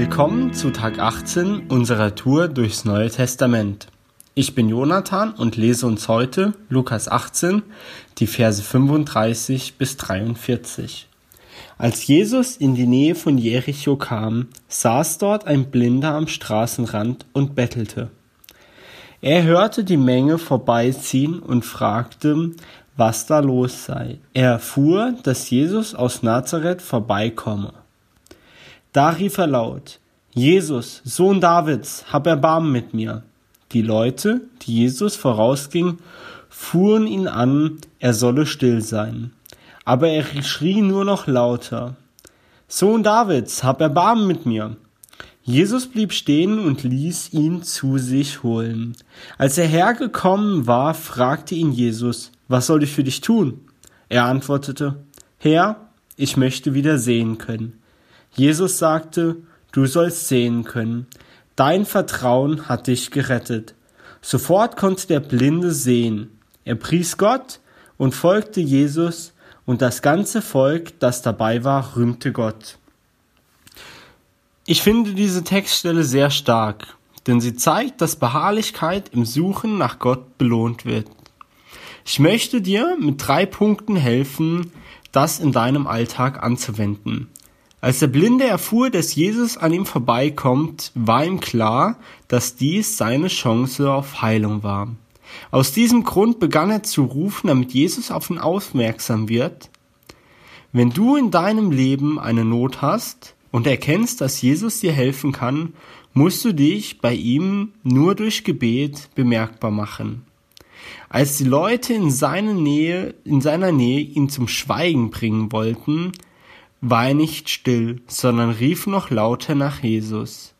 Willkommen zu Tag 18 unserer Tour durchs Neue Testament. Ich bin Jonathan und lese uns heute Lukas 18, die Verse 35 bis 43. Als Jesus in die Nähe von Jericho kam, saß dort ein Blinder am Straßenrand und bettelte. Er hörte die Menge vorbeiziehen und fragte, was da los sei. Er erfuhr, dass Jesus aus Nazareth vorbeikomme. Da rief er laut, Jesus, Sohn Davids, hab Erbarmen mit mir. Die Leute, die Jesus vorausging, fuhren ihn an, er solle still sein. Aber er schrie nur noch lauter, Sohn Davids, hab Erbarmen mit mir. Jesus blieb stehen und ließ ihn zu sich holen. Als er hergekommen war, fragte ihn Jesus, was soll ich für dich tun? Er antwortete, Herr, ich möchte wieder sehen können. Jesus sagte, du sollst sehen können. Dein Vertrauen hat dich gerettet. Sofort konnte der Blinde sehen. Er pries Gott und folgte Jesus, und das ganze Volk, das dabei war, rühmte Gott. Ich finde diese Textstelle sehr stark, denn sie zeigt, dass Beharrlichkeit im Suchen nach Gott belohnt wird. Ich möchte dir mit drei Punkten helfen, das in deinem Alltag anzuwenden. Als der Blinde erfuhr, dass Jesus an ihm vorbeikommt, war ihm klar, dass dies seine Chance auf Heilung war. Aus diesem Grund begann er zu rufen, damit Jesus auf ihn aufmerksam wird. Wenn du in deinem Leben eine Not hast und erkennst, dass Jesus dir helfen kann, musst du dich bei ihm nur durch Gebet bemerkbar machen. Als die Leute in seiner Nähe, in seiner Nähe ihn zum Schweigen bringen wollten, war nicht still, sondern rief noch lauter nach Jesus.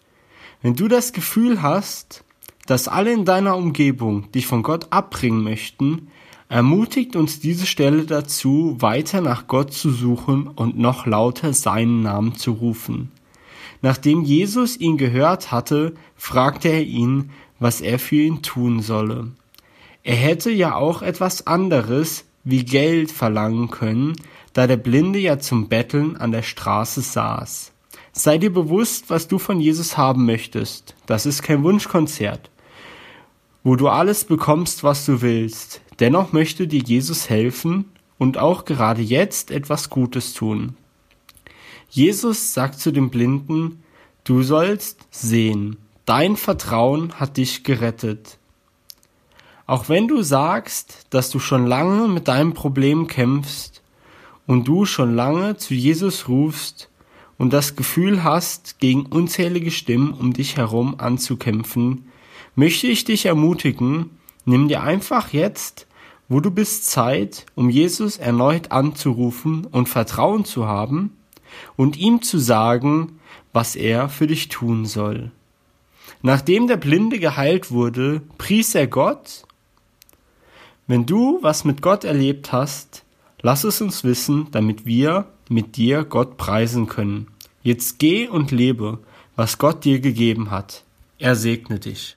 Wenn du das Gefühl hast, dass alle in deiner Umgebung dich von Gott abbringen möchten, ermutigt uns diese Stelle dazu, weiter nach Gott zu suchen und noch lauter seinen Namen zu rufen. Nachdem Jesus ihn gehört hatte, fragte er ihn, was er für ihn tun solle. Er hätte ja auch etwas anderes wie Geld verlangen können, da der Blinde ja zum Betteln an der Straße saß. Sei dir bewusst, was du von Jesus haben möchtest. Das ist kein Wunschkonzert, wo du alles bekommst, was du willst. Dennoch möchte dir Jesus helfen und auch gerade jetzt etwas Gutes tun. Jesus sagt zu dem Blinden, du sollst sehen, dein Vertrauen hat dich gerettet. Auch wenn du sagst, dass du schon lange mit deinem Problem kämpfst und du schon lange zu Jesus rufst und das Gefühl hast, gegen unzählige Stimmen um dich herum anzukämpfen, möchte ich dich ermutigen, nimm dir einfach jetzt, wo du bist, Zeit, um Jesus erneut anzurufen und Vertrauen zu haben und ihm zu sagen, was er für dich tun soll. Nachdem der Blinde geheilt wurde, pries er Gott wenn du was mit Gott erlebt hast, lass es uns wissen, damit wir mit dir Gott preisen können. Jetzt geh und lebe, was Gott dir gegeben hat. Er segne dich.